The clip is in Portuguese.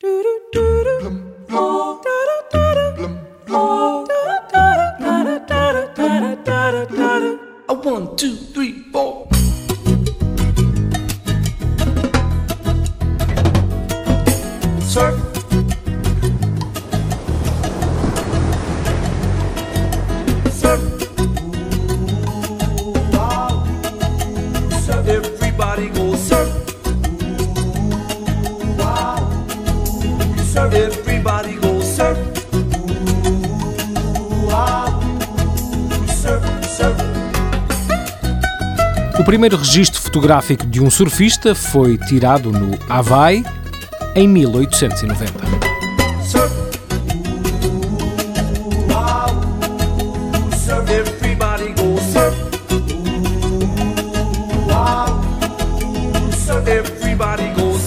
A one, two, three, four. Surf. Surf. Surf. Everybody go surf. Everybody go surf. O primeiro registro fotográfico de um surfista foi tirado no Havaí em 1890. Everybody go